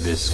Viscous.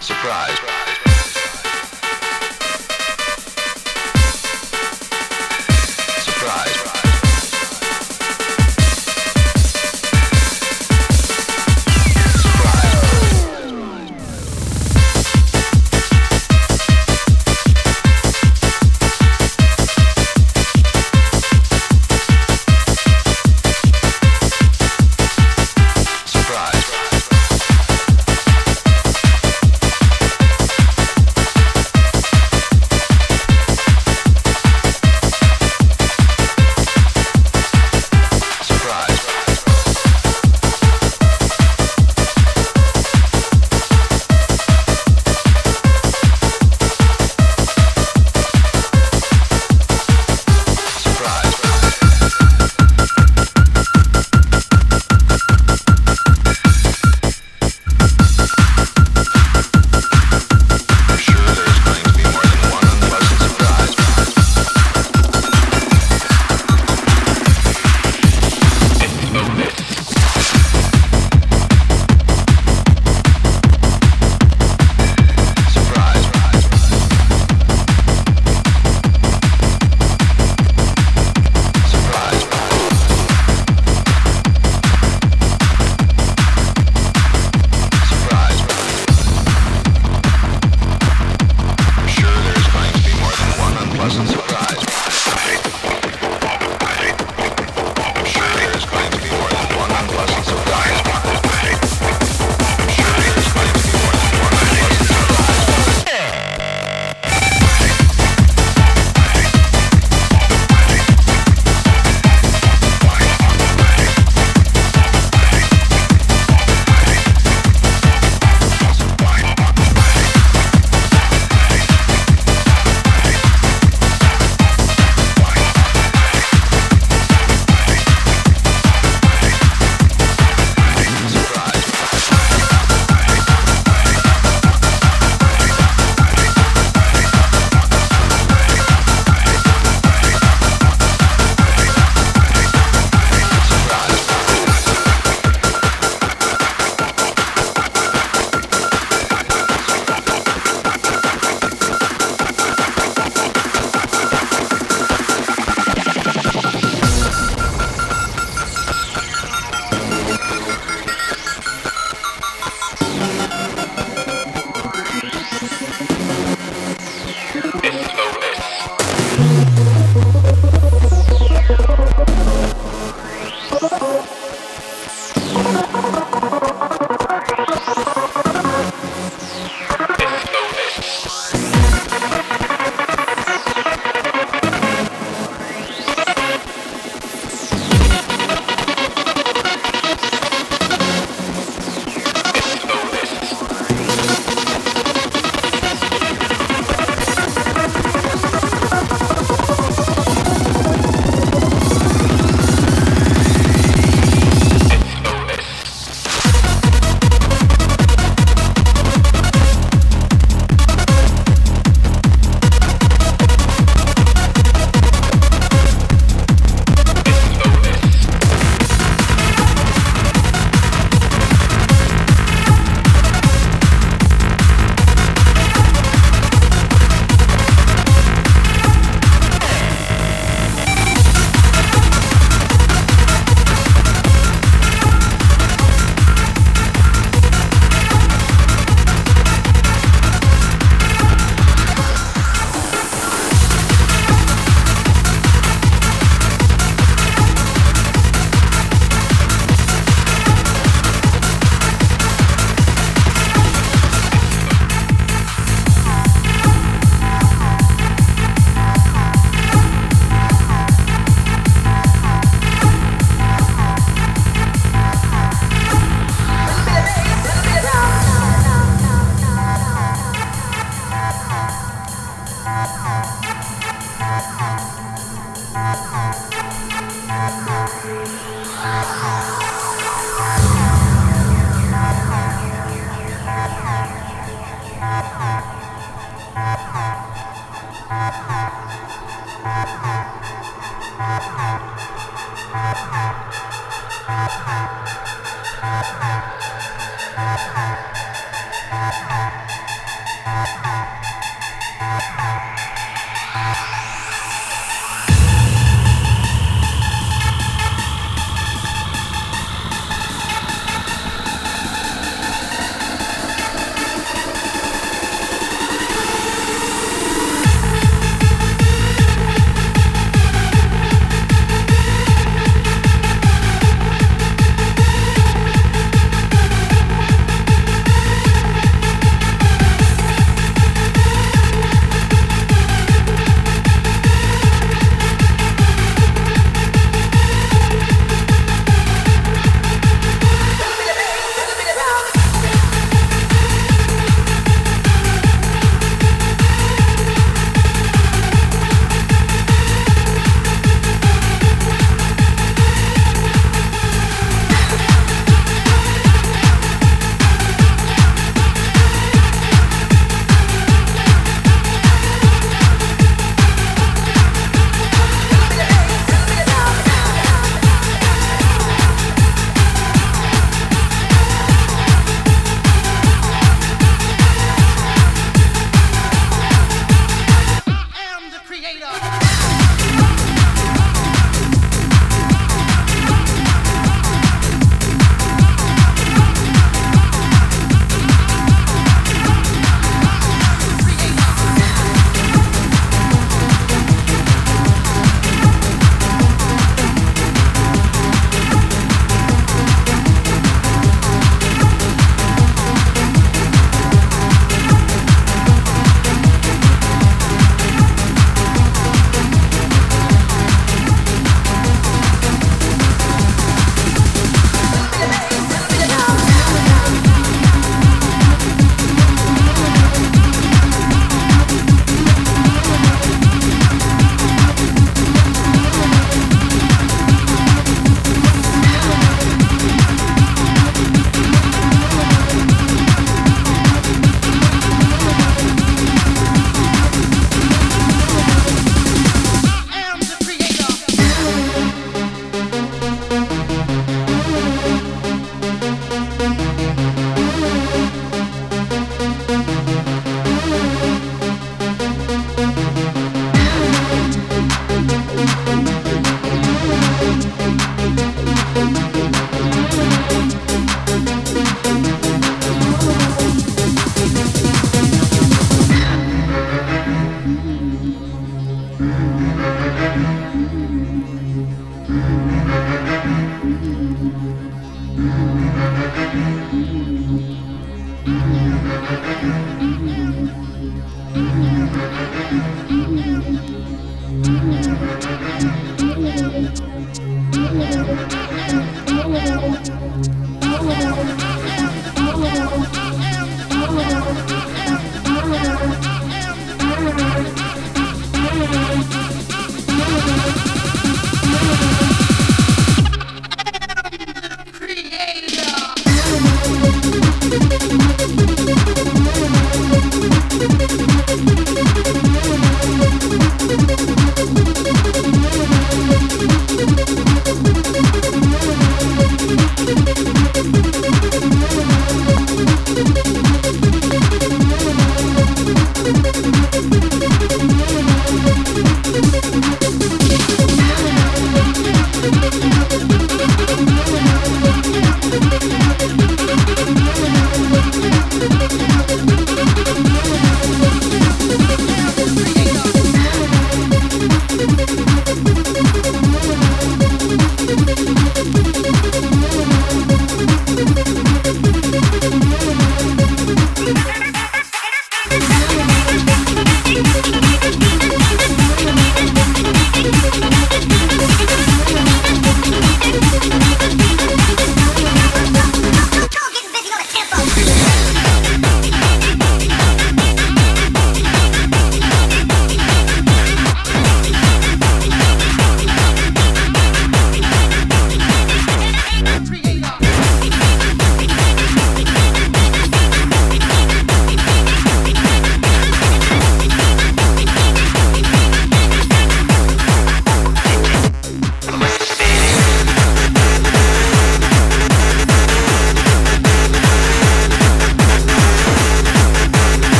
Surprise.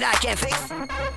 That I can't fix.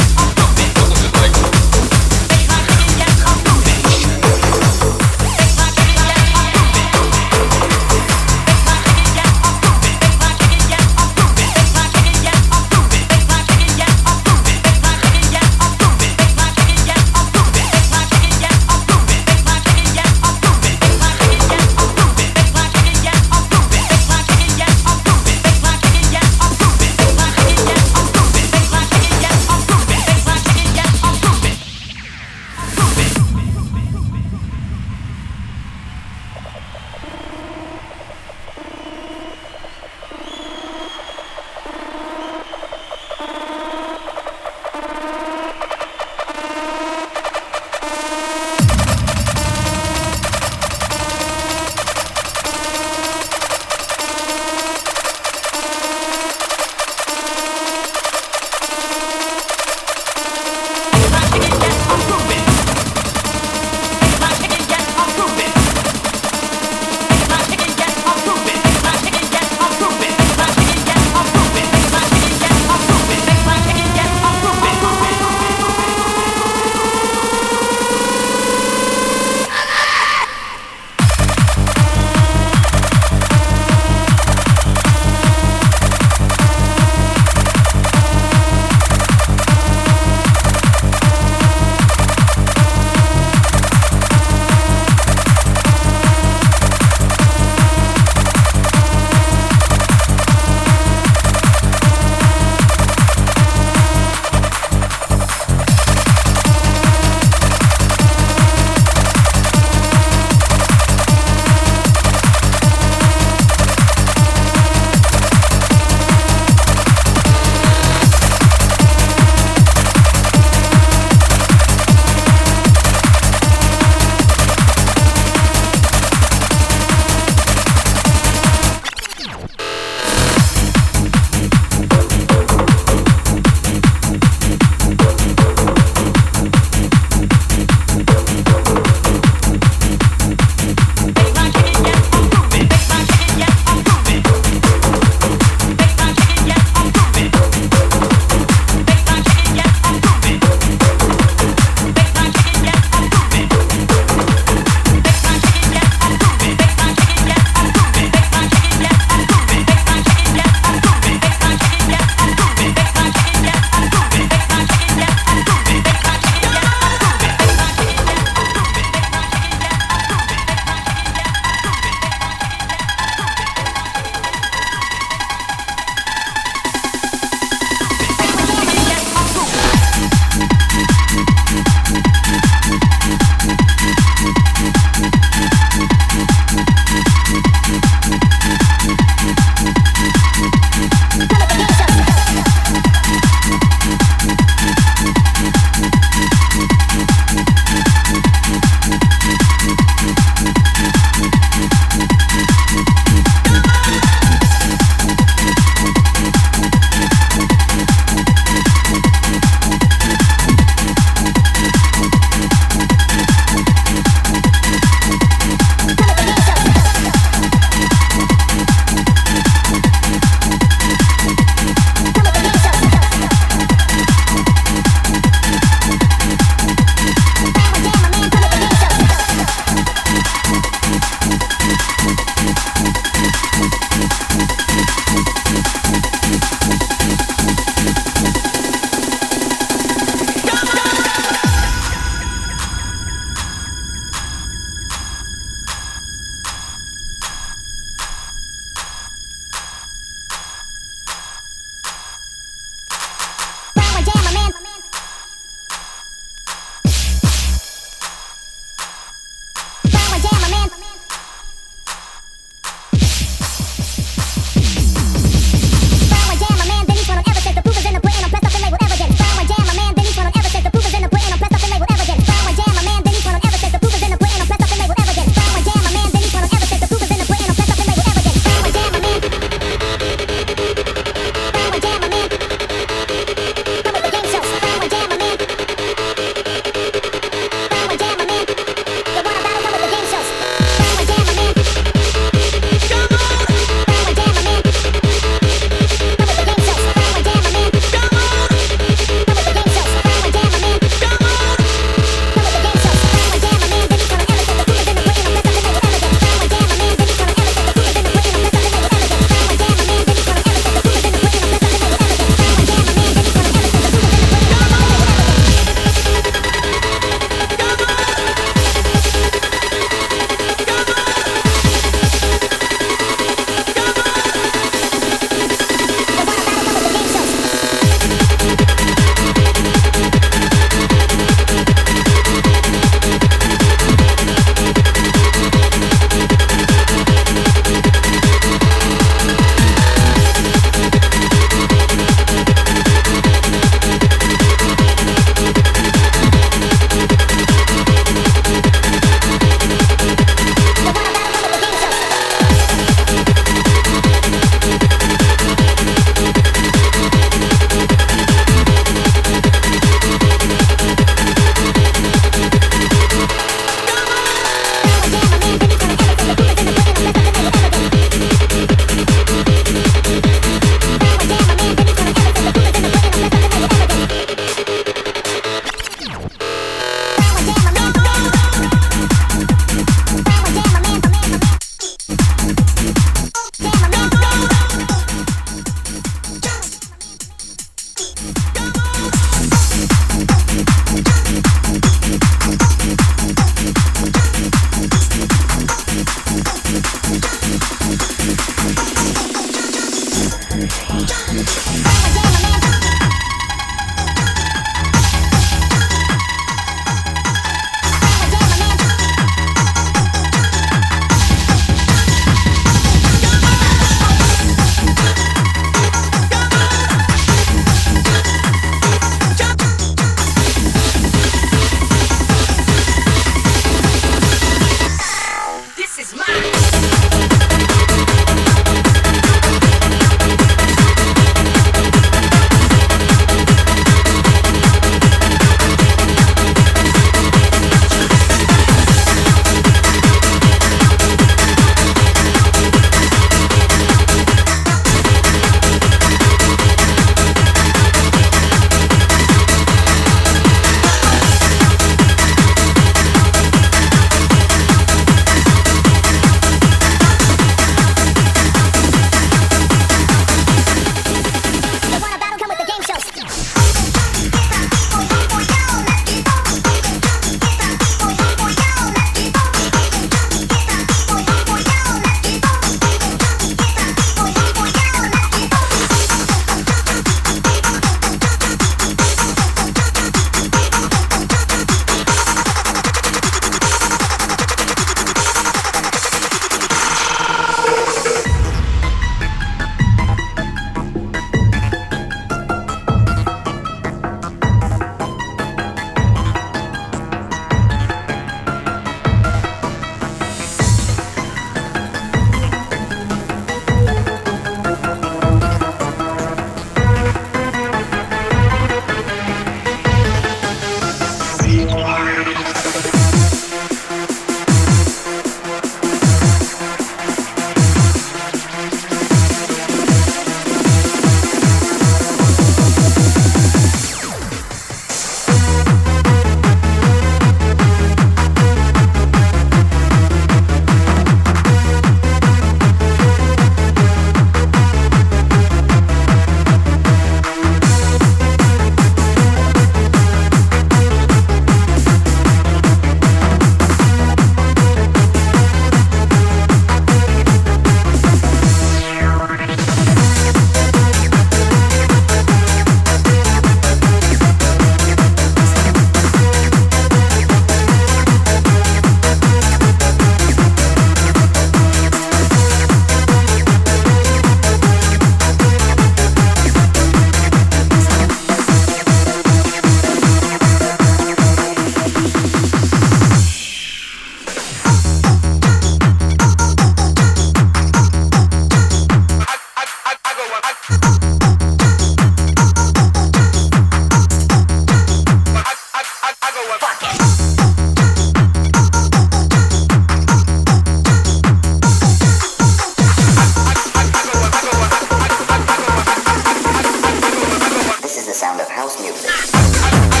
Música